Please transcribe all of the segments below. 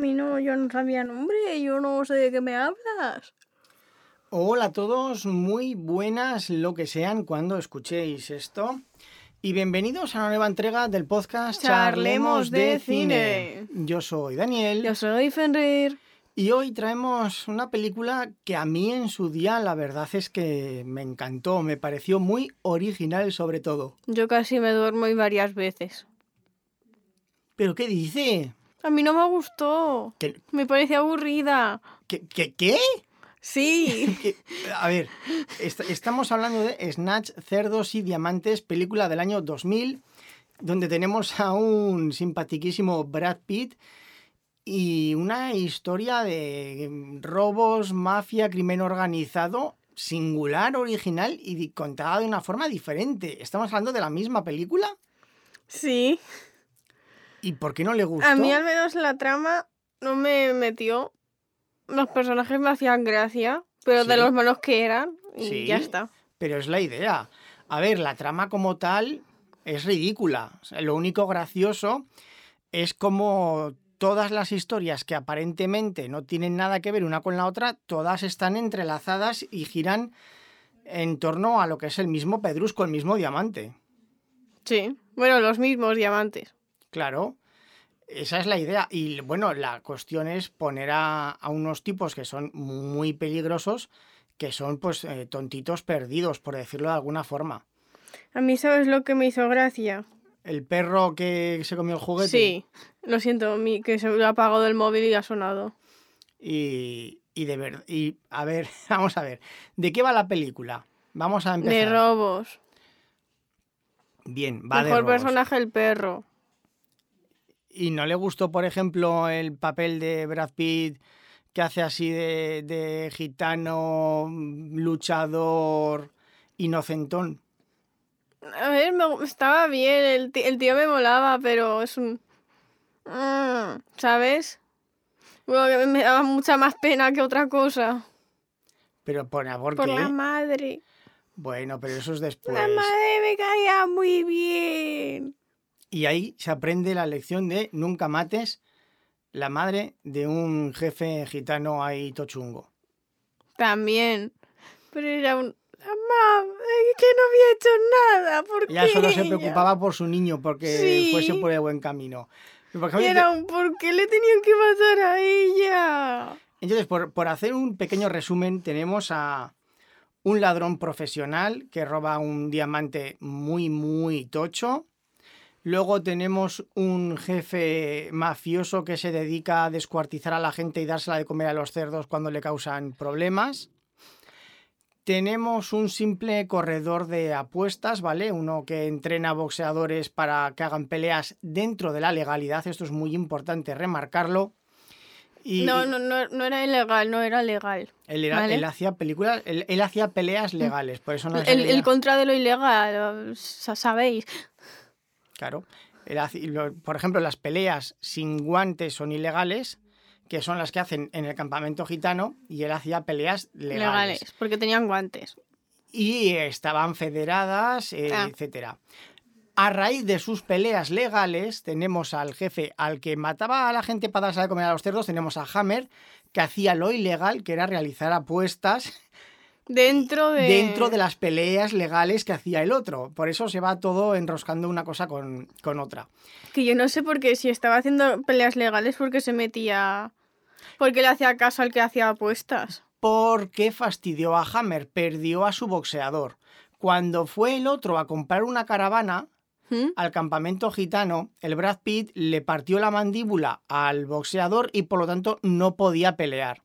mí no, yo no sabía nombre, yo no sé de qué me hablas. Hola a todos, muy buenas lo que sean cuando escuchéis esto. Y bienvenidos a una nueva entrega del podcast Charlemos de Cine. Yo soy Daniel. Yo soy Fenrir. Y hoy traemos una película que a mí en su día la verdad es que me encantó, me pareció muy original sobre todo. Yo casi me duermo y varias veces. ¿Pero qué dice? A mí no me gustó. ¿Qué? Me parece aburrida. ¿Qué? ¿Qué? qué? Sí. A ver, est- estamos hablando de Snatch, Cerdos y Diamantes, película del año 2000, donde tenemos a un simpatiquísimo Brad Pitt y una historia de robos, mafia, crimen organizado, singular, original y contada de una forma diferente. ¿Estamos hablando de la misma película? Sí. ¿Y por qué no le gustó? A mí al menos la trama no me metió. Los personajes me hacían gracia, pero de los malos que eran, y Sí. ya está. Pero es la idea. A ver, la trama como tal es ridícula. O sea, lo único gracioso es como todas las historias que aparentemente no tienen nada que ver una con la otra, todas están entrelazadas y giran en torno a lo que es el mismo pedrusco, el mismo diamante. Sí. Bueno, los mismos diamantes. Claro, esa es la idea. Y bueno, la cuestión es poner a, a unos tipos que son muy peligrosos, que son pues eh, tontitos perdidos, por decirlo de alguna forma. A mí, ¿sabes lo que me hizo gracia? El perro que se comió el juguete. Sí. Lo siento, mi, que se ha apagado el móvil y ha sonado. Y, y de verdad. Y a ver, vamos a ver. ¿De qué va la película? Vamos a empezar. De robos. Bien, va de Mejor robos. personaje el perro. ¿Y no le gustó, por ejemplo, el papel de Brad Pitt que hace así de, de gitano, luchador, inocentón? A ver, me, estaba bien, el, ti- el tío me molaba, pero es un... Mm, ¿Sabes? Bueno, me daba mucha más pena que otra cosa. Pero por, ¿por Por qué? la madre. Bueno, pero eso es después. La madre me caía muy bien. Y ahí se aprende la lección de nunca mates la madre de un jefe gitano ahí tochungo. También. Pero era un... Mamá, es que no había hecho nada. ¿Por Ella qué solo se preocupaba por su niño porque Sí. fuese por el buen camino. Porque, era un... ¿Por qué le tenían que matar a ella? Entonces, por, por hacer un pequeño resumen, tenemos a un ladrón profesional que roba un diamante muy, muy tocho. Luego tenemos un jefe mafioso que se dedica a descuartizar a la gente y dársela de comer a los cerdos cuando le causan problemas. Tenemos un simple corredor de apuestas, ¿vale? Uno que entrena boxeadores para que hagan peleas dentro de la legalidad. Esto es muy importante remarcarlo. Y, No, no, no, no era ilegal, no era legal. él, era- Vale. él hacía películas, él, él hacía peleas legales, por eso no El, el contra de lo ilegal, sa- sabéis. Claro. Por ejemplo, las peleas sin guantes son ilegales, que son las que hacen en el campamento gitano, y él hacía peleas legales. Legales, porque tenían guantes. Y estaban federadas, eh, Ah. etcétera. A raíz de sus peleas legales, tenemos al jefe al que mataba a la gente para darse de comer a los cerdos, tenemos a Hammer, que hacía lo ilegal, que era realizar apuestas Dentro de... dentro de las peleas legales que hacía el otro. Por eso se va todo enroscando una cosa con, con otra. Que yo no sé por qué, si estaba haciendo peleas legales, porque se metía... Porque le hacía caso al que hacía apuestas. Porque fastidió a Hammer, perdió a su boxeador. Cuando fue el otro a comprar una caravana ¿Mm? al campamento gitano, el Brad Pitt le partió la mandíbula al boxeador y por lo tanto no podía pelear.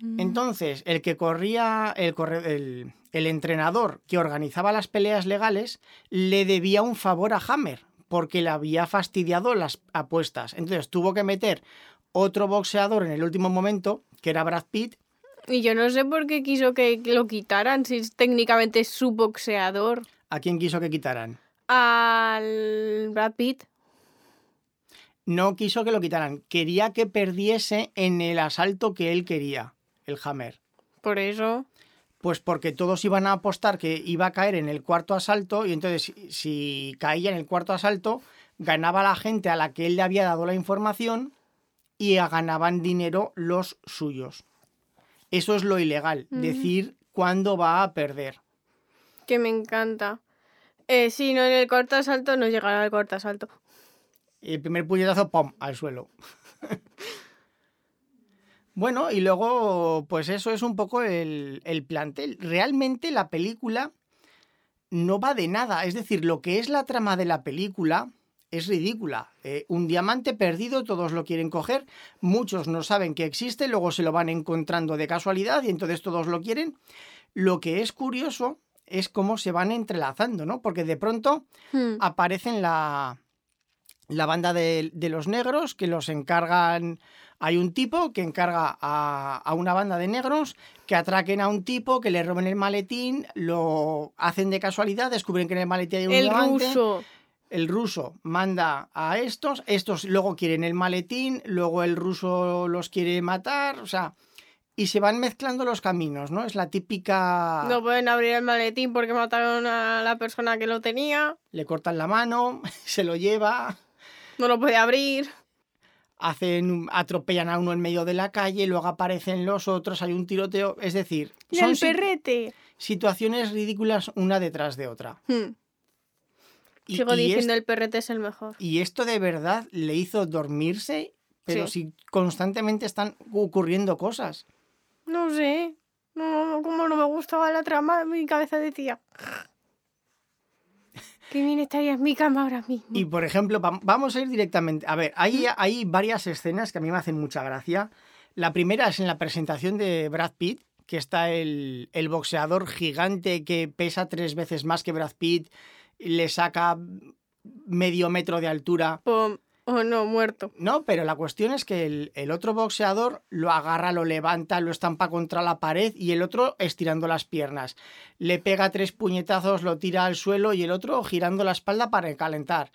Mm. Entonces, el que corría, el, corre- el, el entrenador que organizaba las peleas legales, le debía un favor a Hammer, porque le había fastidiado las apuestas. Entonces tuvo que meter otro boxeador en el último momento, que era Brad Pitt, Y yo no sé por qué quiso que lo quitaran, si es técnicamente su boxeador. ¿a quién quiso que quitaran? Al Brad Pitt. No quiso que lo quitaran, quería que perdiese en el asalto que él quería, el Hammer. Por eso. Pues porque todos iban a apostar que iba a caer en el cuarto asalto y entonces si- si caía en el cuarto asalto, ganaba la gente a la que él le había dado la información y ganaban dinero los suyos. Eso es lo ilegal, decir cuándo va a perder. Que me encanta. Eh, sí, no en el cortasalto no llegará al cortasalto. El primer puñetazo, ¡pum!, al suelo. bueno, y luego, pues eso es un poco el, el plantel. Realmente la película no va de nada. Es decir, lo que es la trama de la película es ridícula. Eh, un diamante perdido, todos lo quieren coger, muchos no saben que existe, luego se lo van encontrando de casualidad y entonces todos lo quieren. Lo que es curioso es cómo se van entrelazando, ¿no? Porque de pronto Hmm. aparecen la, la banda de, de los negros que los encargan. Hay un tipo que encarga a, a una banda de negros que atraquen a un tipo, que le roben el maletín, lo hacen de casualidad, descubren que en el maletín hay un El diamante. ruso. El ruso manda a estos, estos luego quieren el maletín, luego el ruso los quiere matar, o sea, y se van mezclando los caminos, ¿no? Es la típica. No pueden abrir el maletín porque mataron a la persona que lo tenía. Le cortan la mano, se lo lleva. No lo puede abrir. hacen atropellan a uno en medio de la calle, luego aparecen los otros, hay un tiroteo, es decir, Y son el perrete. situaciones ridículas una detrás de otra. Hmm. Y, Sigo y diciendo es- el perrete es el mejor. y esto de verdad le hizo dormirse, pero si constantemente están ocurriendo cosas. No sé. No, no, como no me gustaba la trama, mi cabeza decía. Que bien estaría en mi cama ahora mismo. Y por ejemplo, vam- vamos a ir directamente. A ver, hay, hay varias escenas que a mí me hacen mucha gracia. La primera es en la presentación de Brad Pitt, que está el, el boxeador gigante que pesa tres veces más que Brad Pitt, le saca medio metro de altura. Pum. Oh, no, muerto. No, pero la cuestión es que el, el otro boxeador lo agarra, lo levanta, lo estampa contra la pared y el otro estirando las piernas. Le pega tres puñetazos, lo tira al suelo y el otro girando la espalda para calentar.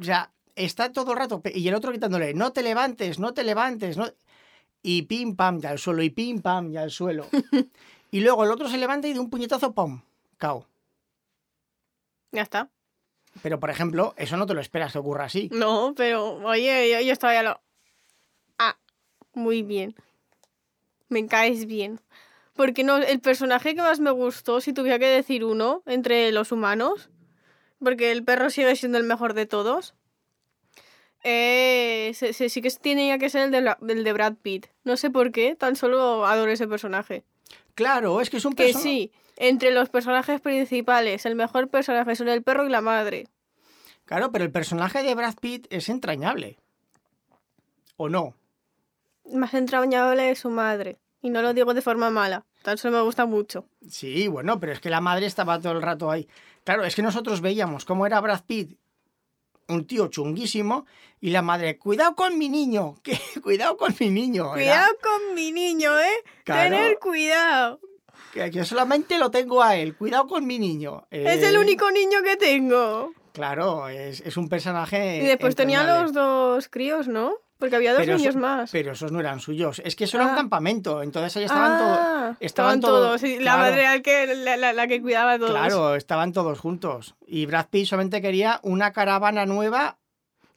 O sea, está todo el rato. Y el otro gritándole, no te levantes, no te levantes. No... Y pim, pam, ya al suelo, y pim, pam, ya al suelo. y luego el otro se levanta y de un puñetazo, ¡pum! Cao. Ya está. Pero, por ejemplo, eso no te lo esperas que ocurra así. No, pero oye, yo, yo estaba ya lo. Ah, muy bien. Me caes bien. Porque no, el personaje que más me gustó, si tuviera que decir uno, entre los humanos, porque el perro sigue siendo el mejor de todos, eh, se- se- sí que tenía que ser el de, la- de Brad Pitt. No sé por qué, tan solo adoro ese personaje. Claro, es que es un Que personaje. sí, entre los personajes principales, el mejor personaje son el perro y la madre. Claro, pero el personaje de Brad Pitt es entrañable. ¿O no? más entrañable es su madre. Y no lo digo de forma mala. Tan solo me gusta mucho. Sí, bueno, pero es que la madre estaba todo el rato ahí. Claro, es que nosotros veíamos cómo era Brad Pitt, un tío chunguísimo, y la madre, cuidado con mi niño, que cuidado con mi niño. Era Cuidado con mi niño, ¿eh? Claro. Tener cuidado. Que yo solamente lo tengo a él, cuidado con mi niño. Es Eh, el único niño que tengo. Claro, es, es un personaje. Y después tenía los dos críos, ¿no? Porque había dos Pero niños eso- más. Pero esos no eran suyos. Es que eso era un Ah. campamento. Entonces ahí estaban todos. Ah, estaban todos- La claro. madre era el que, la, la- la que cuidaba a todos. Claro, estaban todos juntos. Y Brad Pitt solamente quería una caravana nueva.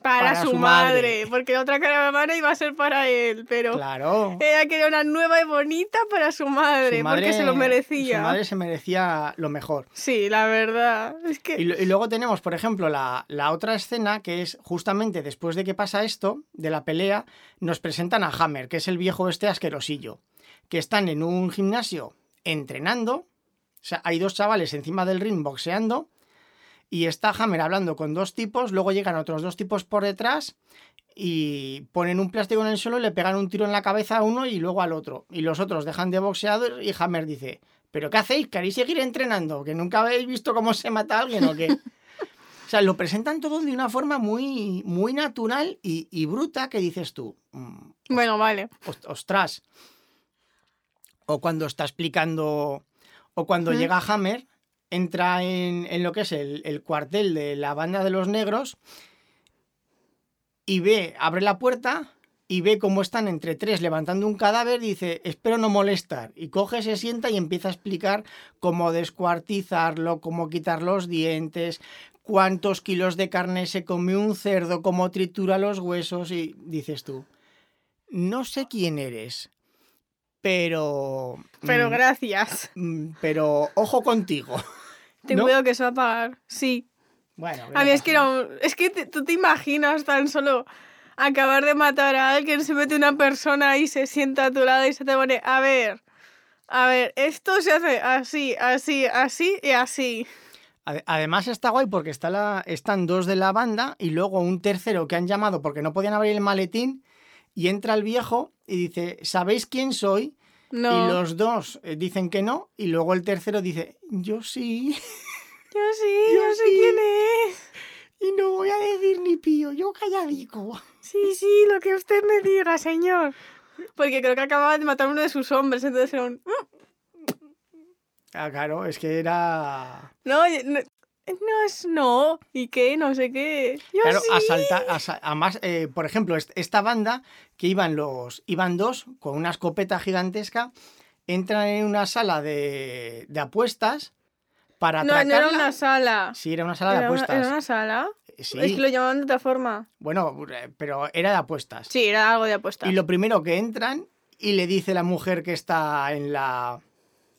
Para, para su, su madre. madre. Porque la otra caravana iba a ser para él. Pero Claro. ella quería una nueva y bonita para su madre. Su porque se lo merecía. Su madre se merecía lo mejor. Sí, la verdad. Es que. Y, y luego tenemos, por ejemplo, la, la otra escena que es justamente después de que pasa esto, de la pelea, nos presentan a Hammer, que es el viejo este asquerosillo, que están en un gimnasio entrenando. O sea, hay dos chavales encima del ring boxeando. Y está Hammer hablando con dos tipos, luego llegan otros dos tipos por detrás y ponen un plástico en el suelo y le pegan un tiro en la cabeza a uno y luego al otro. Y los otros dejan de boxear y Hammer dice, ¿pero qué hacéis? ¿Queréis seguir entrenando? ¿Que nunca habéis visto cómo se mata a alguien o qué? O sea, lo presentan todo de una forma muy, muy natural y, y bruta que dices tú, "Mm, Bueno, vale. "Ost- ostras. O cuando está explicando, o cuando llega Hammer, entra en, en lo que es el, el cuartel de la banda de los negros y ve, abre la puerta y ve cómo están entre tres levantando un cadáver dice, espero no molestar. Y coge, se sienta y empieza a explicar cómo descuartizarlo, cómo quitar los dientes, cuántos kilos de carne se come un cerdo, cómo tritura los huesos y dices tú, no sé quién eres, pero... Pero mm, gracias. mm, pero ojo contigo. Ten ¿no? que se va a pagar. Sí. Bueno, A mí es que un- Es que te- tú te imaginas tan solo acabar de matar a alguien, se mete una persona y se sienta a tu lado y se te pone, a ver, a ver, esto se hace así, así, así y así. Ade- Además está guay porque está la, están dos de la banda y luego un tercero que han llamado porque no podían abrir el maletín y entra el viejo y dice, ¿sabéis quién soy? No, Y los dos eh, dicen que no y luego el tercero dice, yo sí yo sí, Yo yo, sé sí. quién es. y no voy a decir ni pío, yo calladico. Sí, sí, lo que usted me diga, señor. Porque creo que acababa de matar a uno de sus hombres, entonces era un... "Mm, Ah, claro, es que era... No, no, es no. ¿Y qué? No sé qué. Yo Claro, sí. asaltar, asa- además, eh, por ejemplo, est- esta banda que iban los, iban dos con una escopeta gigantesca, entran en una sala de, de apuestas para No, no era una sala. Sí, era una sala de ¿Era una, apuestas. era una sala? Sí, Es que lo llamaban de otra forma. bueno, eh, pero era de apuestas. Sí, era algo de apuesta. Y lo primero que entran y le dice la mujer que está en la,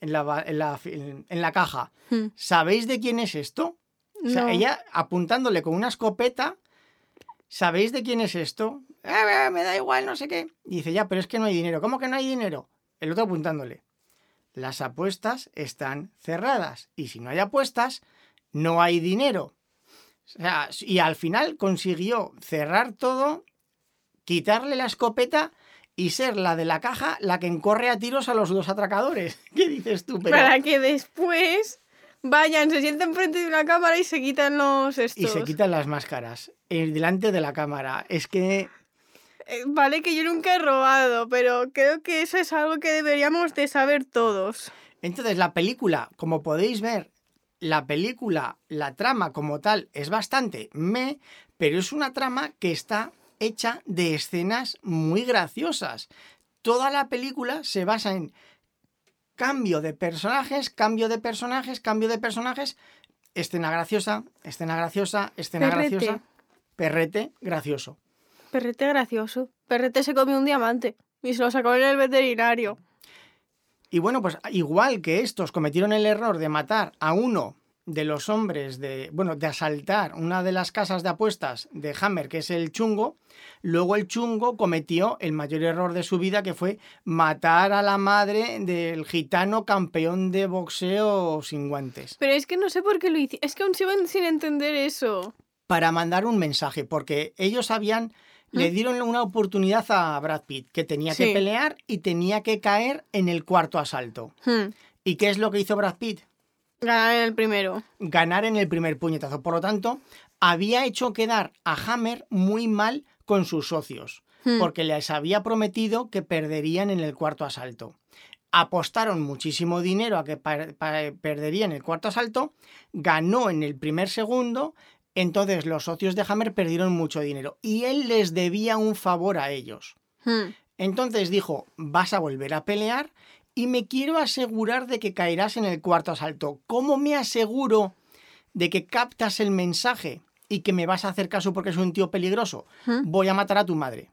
en la, en la, en la caja, Hmm. ¿sabéis de quién es esto? O sea, No. ella apuntándole con una escopeta, ¿sabéis de quién es esto? "Eh, eh, me da igual, no sé qué. Y dice, ya, pero es que no hay dinero. ¿Cómo que no hay dinero? El otro apuntándole. Las apuestas están cerradas. Y si no hay apuestas, no hay dinero. O sea, y al final consiguió cerrar todo, quitarle la escopeta y ser la de la caja la que encorre a tiros a los dos atracadores. ¿Qué dices tú? Pero- Para que después vayan, se sienten frente de una cámara y se quitan los estos. Y se quitan las máscaras eh, delante de la cámara. Es que Eh, Vale que yo nunca he robado, pero creo que eso es algo que deberíamos de saber todos. entonces la película, como podéis ver, la película, la trama como tal es bastante me, pero es una trama que está hecha de escenas muy graciosas. Toda la película se basa en cambio de personajes, cambio de personajes, cambio de personajes, escena graciosa, escena graciosa, escena Perrete. graciosa, perrete gracioso. Perrete gracioso. Perrete se comió un diamante y se lo sacó en el veterinario. Y bueno, pues igual que estos cometieron el error de matar a uno de los hombres de, bueno, de asaltar una de las casas de apuestas de Hammer, que es el chungo, luego el chungo cometió el mayor error de su vida, que fue matar a la madre del gitano campeón de boxeo sin guantes, Pero es que no sé por qué lo hice. Es que aún sigo sin entender eso. para mandar un mensaje, porque ellos habían, le dieron una oportunidad a Brad Pitt, que tenía que pelear y tenía que caer en el cuarto asalto. Hmm. ¿Y qué es lo que hizo Brad Pitt? Ganar en el primero. ganar en el primer puñetazo. Por lo tanto, había hecho quedar a Hammer muy mal con sus socios, Hmm. porque les había prometido que perderían en el cuarto asalto. Apostaron muchísimo dinero a que pa- pa- perdería en el cuarto asalto, ganó en el primer segundo, entonces los socios de Hammer perdieron mucho dinero y él les debía un favor a ellos. Hmm. Entonces dijo, vas a volver a pelear y me quiero asegurar de que caerás en el cuarto asalto. ¿Cómo me aseguro de que captas el mensaje y que me vas a hacer caso porque es un tío peligroso? ¿Mm? Voy a matar a tu madre.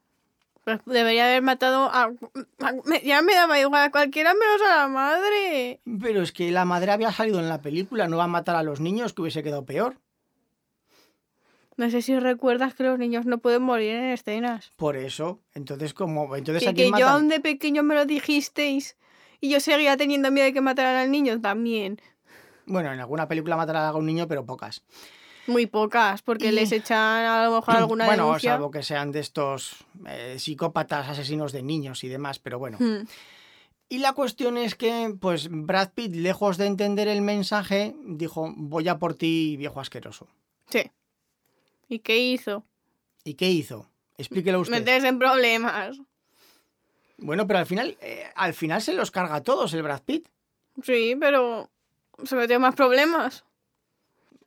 Pues debería haber matado a... Ya me daba igual a cualquiera menos a la madre. Pero es que la madre había salido en la película, no va a matar a los niños, que hubiese quedado peor. No sé si recuerdas que los niños no pueden morir en escenas. Por eso, entonces como entonces Que, que yo aún de pequeño me lo dijisteis y yo seguía teniendo miedo de que mataran al niño también. Bueno, en alguna película matará a un niño, pero pocas. Muy pocas, porque Y- les echan a lo mejor alguna bueno, denuncia. salvo que sean de estos eh, psicópatas asesinos de niños y demás, pero bueno. Hmm. Y la cuestión es que, pues, Brad Pitt, lejos de entender el mensaje, dijo, voy a por ti, viejo asqueroso. Sí. ¿Y qué hizo? ¿Y qué hizo? Explíquelo usted. Meterse en problemas. Bueno, pero al final, eh, al final se los carga a todos el Brad Pitt. Sí, pero se metió más problemas.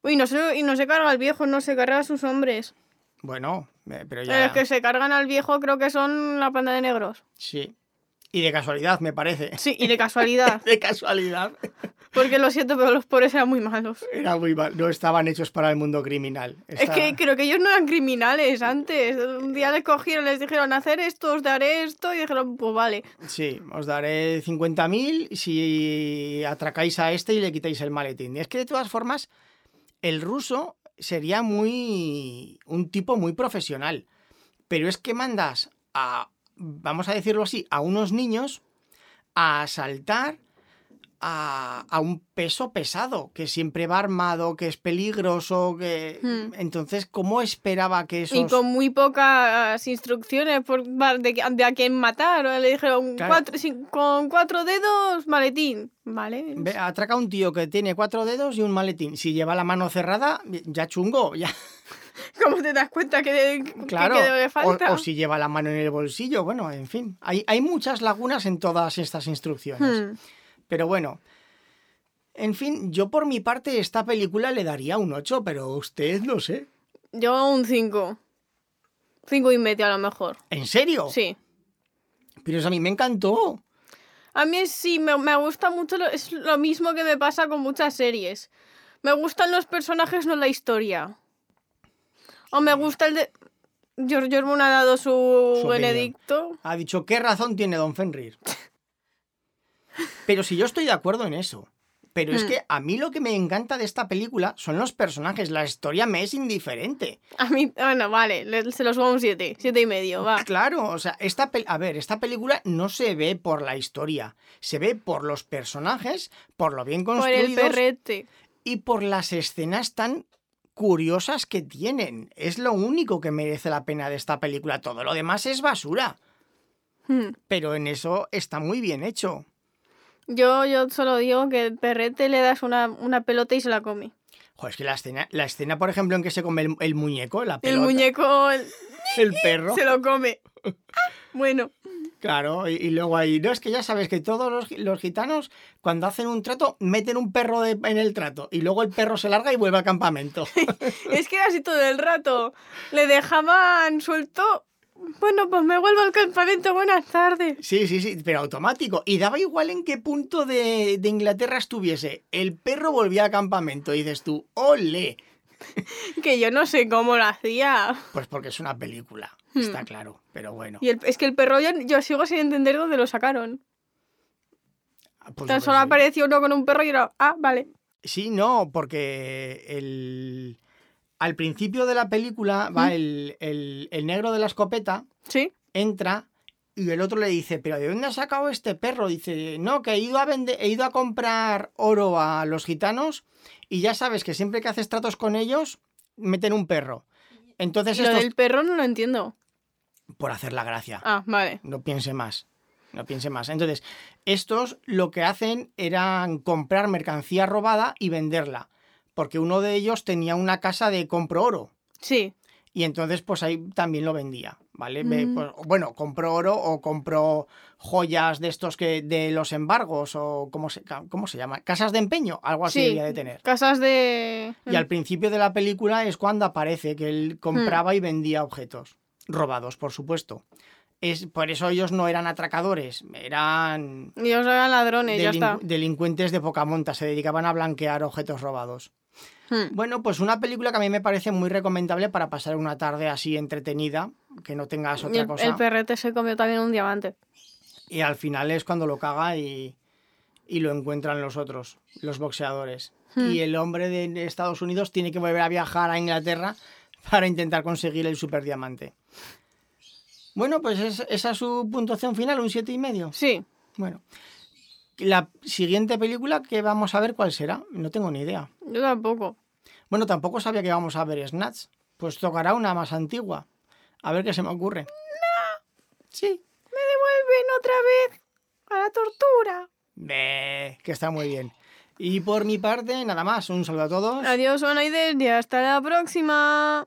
Uy, no se, y no se carga al viejo, no se carga a sus hombres. Bueno, eh, pero Pero ya... Los que se cargan al viejo creo que son la panda de negros. Sí. Y de casualidad, me parece. Sí, y de casualidad. De casualidad. Porque lo siento, pero los pobres eran muy malos. Era muy mal. No estaban hechos para el mundo criminal. Es que creo que ellos no eran criminales antes. Un día les cogieron, les dijeron hacer esto, os daré esto, y dijeron, pues vale. Sí, os daré 50.000 si atracáis a este y le quitáis el maletín. Y es que de todas formas, el ruso sería muy. un tipo muy profesional. Pero es que mandas a. vamos a decirlo así, a unos niños a asaltar a, a un peso pesado, que siempre va armado, que es peligroso, que. Hmm. Entonces, ¿cómo esperaba que esos. Y con muy pocas instrucciones por, de, de a quién matar. O Le dijeron, Claro. cuatro, sin- con cuatro dedos, maletín. Vale. Ve, atraca a un tío que tiene cuatro dedos y un maletín. Si lleva la mano cerrada, ya chungo, ya. ¿Cómo te das cuenta que, Claro. qué le O, falta? o si lleva la mano en el bolsillo, bueno, en fin. Hay, hay muchas lagunas en todas estas instrucciones. Hmm. Pero bueno. En fin, yo por mi parte esta película le daría un 8, pero usted no sé. Yo un 5. Cinco y medio a lo mejor. ¿En serio? Sí. Pero eso a mí me encantó. A mí sí, me, me gusta mucho, lo- es lo mismo que me pasa con muchas series. Me gustan los personajes, no la historia. O me gusta el de... George Orwell ha dado su, Su opinión. benedicto. Ha dicho, ¿qué razón tiene Don Fenrir? Pero si yo estoy de acuerdo en eso. Pero es Hmm. que a mí lo que me encanta de esta película son los personajes. La historia me es indiferente. A mí, bueno, vale, le- se los subo un 7, siete y medio, va. Claro, o sea, esta a ver, esta película no se ve por la historia, se ve por los personajes, por lo bien Por el construidos perrete. y por las escenas tan curiosas que tienen. Es lo único que merece la pena de esta película. Todo lo demás es basura, Hmm. pero en eso está muy bien hecho. Yo, yo solo digo que el perrete le das una, una pelota y se la come. Joder, es que la escena, la escena, por ejemplo, en que se come el, el muñeco, la El pelota, muñeco el- el perro. se lo come. Ah, Bueno, Claro, y, y luego ahí, no, es que ya sabes que todos los, los gitanos, cuando hacen un trato, meten un perro de- en el trato y luego el perro se larga y vuelve al campamento. es que era así todo el rato. Le dejaban suelto. Bueno, pues me vuelvo al campamento. Buenas tardes. Sí, sí, sí, pero automático. Y daba igual en qué punto de, de Inglaterra estuviese. El perro volvía al campamento y dices tú, ¡ole! Que yo no sé cómo lo hacía. Pues porque es una película, Hmm. está claro, pero bueno. Y el- es que el perro yo, yo sigo sin entender dónde lo sacaron. Pues Tan yo qué solo apareció uno con un perro y era, ah, vale. Sí, no, porque el... al principio de la película va ¿Mm? el, el- el negro de la escopeta, Sí. entra y el otro le dice, ¿pero de dónde ha sacado este perro? Dice, no, que he ido a vender, he ido a comprar oro a los gitanos y ya sabes que siempre que haces tratos con ellos, meten un perro. Entonces Lo estos... del perro no lo entiendo. Por hacer la gracia. Ah, vale. No piense más. No piense más. Entonces, estos lo que hacen eran comprar mercancía robada y venderla. Porque uno de ellos tenía una casa de compro oro. Sí. Y entonces, pues ahí también lo vendía. ¿Vale? Mm. pues, bueno, compró oro o compró joyas de estos que. de los embargos. o ¿cómo se, cómo se llama? Casas de empeño, algo así Sí. debía de tener. Casas de... Y al principio de la película es cuando aparece que él Hmm. compraba y vendía objetos. Robados, por supuesto. Es, por eso ellos no eran atracadores, eran Ellos eran ladrones, ya está. delincuentes de poca monta, se dedicaban a blanquear objetos robados. Hmm. Bueno, pues una película que a mí me parece muy recomendable para pasar una tarde así entretenida, que no tengas otra el, cosa. el perrete se comió también un diamante. Y al final es cuando lo caga y, y lo encuentran los otros, los boxeadores. Hmm. Y el hombre de Estados Unidos tiene que volver a viajar a Inglaterra para intentar conseguir el superdiamante. Bueno, pues es- esa es su puntuación final, un siete y medio. Sí. Bueno. La siguiente película que vamos a ver, ¿cuál será? No tengo ni idea. Yo tampoco. Bueno, tampoco sabía que íbamos a ver Snatch. Pues tocará una más antigua. A ver qué se me ocurre. Sí. Me devuelven otra vez a la tortura. Be, que está muy bien. Y por mi parte, nada más. Un saludo a todos. Adiós, Onoides, y hasta la próxima.